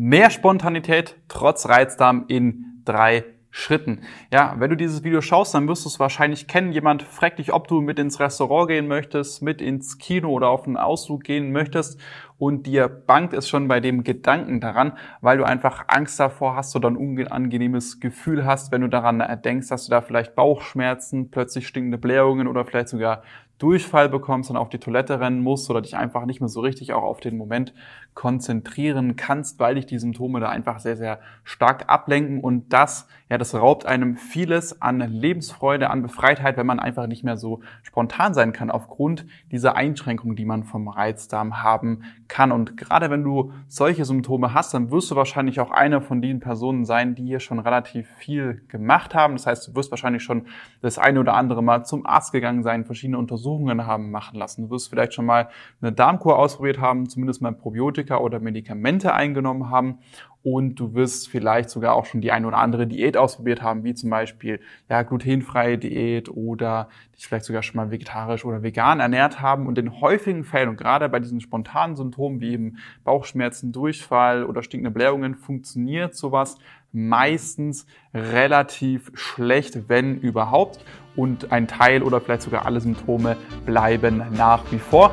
Mehr Spontanität trotz Reizdarm in drei Schritten. Ja, wenn du dieses Video schaust, dann wirst du es wahrscheinlich kennen. Jemand fragt dich, ob du mit ins Restaurant gehen möchtest, mit ins Kino oder auf einen Ausflug gehen möchtest und dir bangt es schon bei dem Gedanken daran, weil du einfach Angst davor hast oder ein unangenehmes Gefühl hast, wenn du daran denkst, dass du da vielleicht Bauchschmerzen, plötzlich stinkende Blähungen oder vielleicht sogar Durchfall bekommst und auf die Toilette rennen musst oder dich einfach nicht mehr so richtig auch auf den Moment konzentrieren kannst, weil dich die Symptome da einfach sehr, sehr stark ablenken und das, ja, das raubt einem vieles an Lebensfreude, an Befreitheit, wenn man einfach nicht mehr so spontan sein kann aufgrund dieser Einschränkungen, die man vom Reizdarm haben kann. Und gerade wenn du solche Symptome hast, dann wirst du wahrscheinlich auch eine von den Personen sein, die hier schon relativ viel gemacht haben. Das heißt, du wirst wahrscheinlich schon das eine oder andere Mal zum Arzt gegangen sein, verschiedene Untersuchungen haben machen lassen. Du wirst vielleicht schon mal eine Darmkur ausprobiert haben, zumindest mal Probiotika oder Medikamente eingenommen haben und du wirst vielleicht sogar auch schon die eine oder andere Diät ausprobiert haben, wie zum Beispiel ja, glutenfreie Diät oder dich vielleicht sogar schon mal vegetarisch oder vegan ernährt haben. Und in häufigen Fällen und gerade bei diesen spontanen Symptomen wie eben Bauchschmerzen, Durchfall oder stinkende Blähungen funktioniert sowas meistens relativ schlecht, wenn überhaupt. Und ein Teil oder vielleicht sogar alle Symptome bleiben nach wie vor.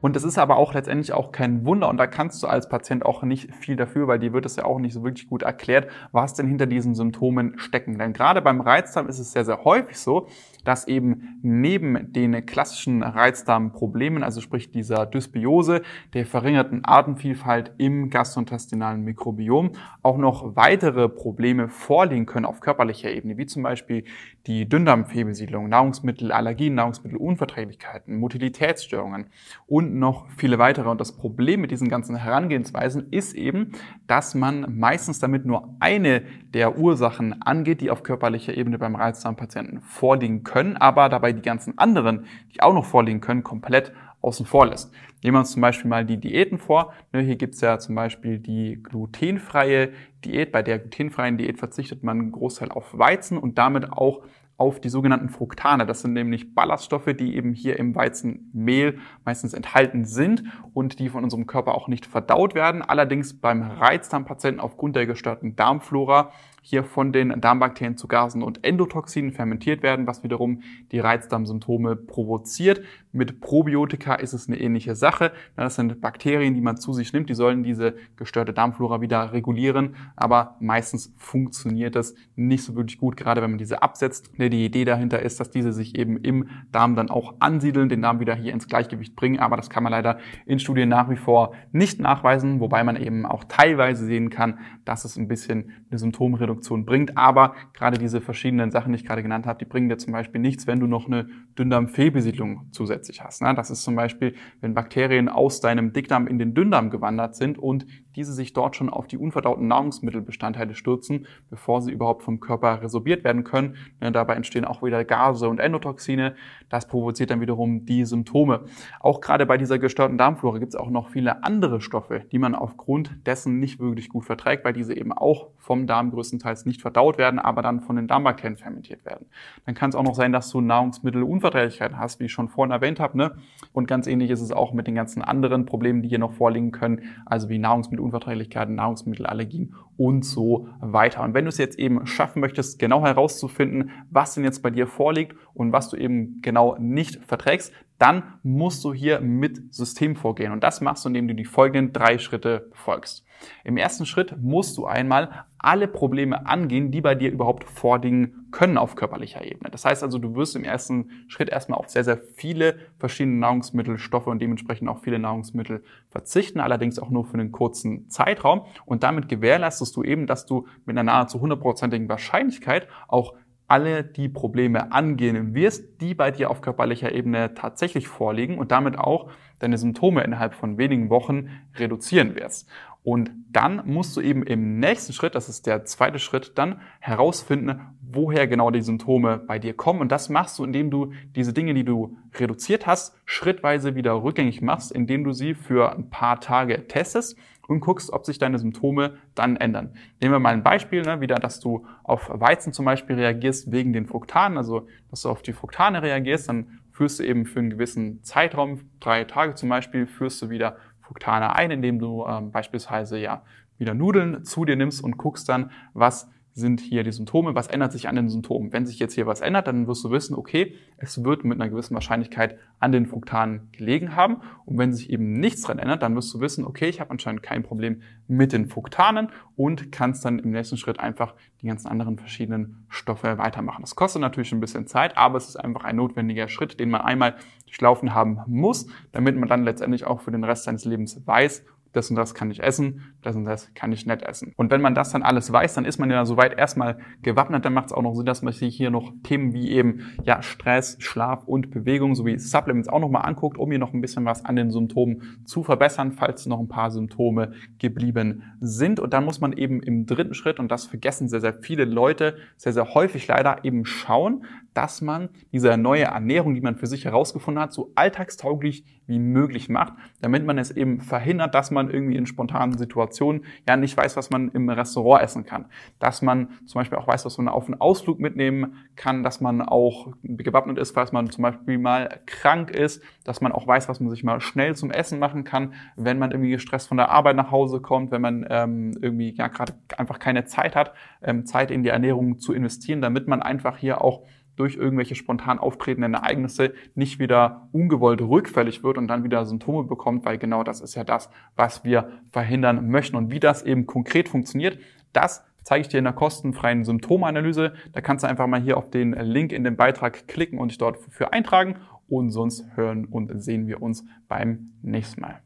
Und das ist aber auch letztendlich auch kein Wunder und da kannst du als Patient auch nicht viel dafür, weil dir wird es ja auch nicht so wirklich gut erklärt, was denn hinter diesen Symptomen stecken. Denn gerade beim Reizdarm ist es sehr, sehr häufig so, dass eben neben den klassischen Reizdarmproblemen, also sprich dieser Dysbiose, der verringerten Artenvielfalt im gastrointestinalen Mikrobiom, auch noch weitere Probleme vorliegen können auf körperlicher Ebene, wie zum Beispiel die Dünndarmfehlbesiedlung, Nahrungsmittelallergien, Nahrungsmittelunverträglichkeiten, Motilitätsstörungen und noch viele weitere. Und das Problem mit diesen ganzen Herangehensweisen ist eben, dass man meistens damit nur eine der Ursachen angeht, die auf körperlicher Ebene beim Reizdarmpatienten vorliegen können, aber dabei die ganzen anderen, die auch noch vorliegen können, komplett außen vor lässt. Nehmen wir uns zum Beispiel mal die Diäten vor. Ne, hier gibt es ja zum Beispiel die glutenfreie Diät. Bei der glutenfreien Diät verzichtet man einen Großteil auf Weizen und damit auch auf die sogenannten Fructane. Das sind nämlich Ballaststoffe, die eben hier im Weizenmehl meistens enthalten sind und die von unserem Körper auch nicht verdaut werden. Allerdings beim Reizdarmpatienten aufgrund der gestörten Darmflora hier von den Darmbakterien zu Gasen und Endotoxinen fermentiert werden, was wiederum die Reizdarmsymptome provoziert. Mit Probiotika ist es eine ähnliche Sache. Das sind Bakterien, die man zu sich nimmt, die sollen diese gestörte Darmflora wieder regulieren, aber meistens funktioniert das nicht so wirklich gut, gerade wenn man diese absetzt. Die Idee dahinter ist, dass diese sich eben im Darm dann auch ansiedeln, den Darm wieder hier ins Gleichgewicht bringen, aber das kann man leider in Studien nach wie vor nicht nachweisen, wobei man eben auch teilweise sehen kann, dass es ein bisschen eine Symptomreduktion bringt. Aber gerade diese verschiedenen Sachen, die ich gerade genannt habe, die bringen dir zum Beispiel nichts, wenn du noch eine Dünndarmfehlbesiedlung zusätzlich hast. Ne? Das ist zum Beispiel, wenn Bakterien aus deinem Dickdarm in den Dünndarm gewandert sind und diese sich dort schon auf die unverdauten Nahrungsmittelbestandteile stürzen, bevor sie überhaupt vom Körper resorbiert werden können. Ne, dabei entstehen auch wieder Gase und Endotoxine. Das provoziert dann wiederum die Symptome. Auch gerade bei dieser gestörten Darmflora gibt es auch noch viele andere Stoffe, die man aufgrund dessen nicht wirklich gut verträgt, weil diese eben auch vom Darm größtenteils nicht verdaut werden, aber dann von den Darmbakterien fermentiert werden. Dann kann es auch noch sein, dass du Nahrungsmittelunverträglichkeiten hast, wie ich schon vorhin erwähnt habe. Ne? Und ganz ähnlich ist es auch mit den ganzen anderen Problemen, die hier noch vorliegen können, also wie Nahrungsmittel Unverträglichkeiten, Nahrungsmittelallergien und so weiter. Und wenn du es jetzt eben schaffen möchtest, genau herauszufinden, was denn jetzt bei dir vorliegt und was du eben genau nicht verträgst, dann musst du hier mit System vorgehen. Und das machst du, indem du die folgenden drei Schritte befolgst. Im ersten Schritt musst du einmal alle Probleme angehen, die bei dir überhaupt vorliegen können auf körperlicher Ebene. Das heißt also, du wirst im ersten Schritt erstmal auf sehr, sehr viele verschiedene Nahrungsmittelstoffe und dementsprechend auch viele Nahrungsmittel verzichten, allerdings auch nur für einen kurzen Zeitraum. Und damit gewährleistest du eben, dass du mit einer nahezu hundertprozentigen Wahrscheinlichkeit auch alle die Probleme angehen wirst, die bei dir auf körperlicher Ebene tatsächlich vorliegen und damit auch deine Symptome innerhalb von wenigen Wochen reduzieren wirst. Und dann musst du eben im nächsten Schritt, das ist der zweite Schritt, dann herausfinden, woher genau die Symptome bei dir kommen. Und das machst du, indem du diese Dinge, die du reduziert hast, schrittweise wieder rückgängig machst, indem du sie für ein paar Tage testest und guckst, ob sich deine Symptome dann ändern. Nehmen wir mal ein Beispiel, ne, wieder, dass du auf Weizen zum Beispiel reagierst wegen den Fruktanen, also dass du auf die Fruktane reagierst, dann führst du eben für einen gewissen Zeitraum, drei Tage zum Beispiel, führst du wieder Fructane ein, indem du ähm, beispielsweise ja wieder Nudeln zu dir nimmst und guckst dann, was sind hier die Symptome, was ändert sich an den Symptomen. Wenn sich jetzt hier was ändert, dann wirst du wissen, okay, es wird mit einer gewissen Wahrscheinlichkeit an den Fruktanen gelegen haben. Und wenn sich eben nichts dran ändert, dann wirst du wissen, okay, ich habe anscheinend kein Problem mit den Fruktanen und kannst dann im nächsten Schritt einfach die ganzen anderen verschiedenen Stoffe weitermachen. Das kostet natürlich ein bisschen Zeit, aber es ist einfach ein notwendiger Schritt, den man einmal durchlaufen haben muss, damit man dann letztendlich auch für den Rest seines Lebens weiß, das und das kann ich essen, das und das kann ich nicht essen. Und wenn man das dann alles weiß, dann ist man ja soweit erstmal gewappnet. Dann macht es auch noch Sinn, dass man sich hier noch Themen wie eben ja Stress, Schlaf und Bewegung sowie Supplements auch nochmal anguckt, um hier noch ein bisschen was an den Symptomen zu verbessern, falls noch ein paar Symptome geblieben sind. Und dann muss man eben im dritten Schritt, und das vergessen sehr, sehr viele Leute, sehr, sehr häufig leider eben schauen, dass man diese neue Ernährung, die man für sich herausgefunden hat, so alltagstauglich wie möglich macht, damit man es eben verhindert, dass man irgendwie in spontanen Situationen ja nicht weiß, was man im Restaurant essen kann. Dass man zum Beispiel auch weiß, was man auf einen Ausflug mitnehmen kann, dass man auch gewappnet ist, falls man zum Beispiel mal krank ist, dass man auch weiß, was man sich mal schnell zum Essen machen kann, wenn man irgendwie gestresst von der Arbeit nach Hause kommt, wenn man ähm, irgendwie ja gerade einfach keine Zeit hat, ähm, Zeit in die Ernährung zu investieren, damit man einfach hier auch durch irgendwelche spontan auftretenden Ereignisse nicht wieder ungewollt rückfällig wird und dann wieder Symptome bekommt, weil genau das ist ja das, was wir verhindern möchten. Und wie das eben konkret funktioniert, das zeige ich dir in der kostenfreien Symptomanalyse. Da kannst du einfach mal hier auf den Link in den Beitrag klicken und dich dort für eintragen. Und sonst hören und sehen wir uns beim nächsten Mal.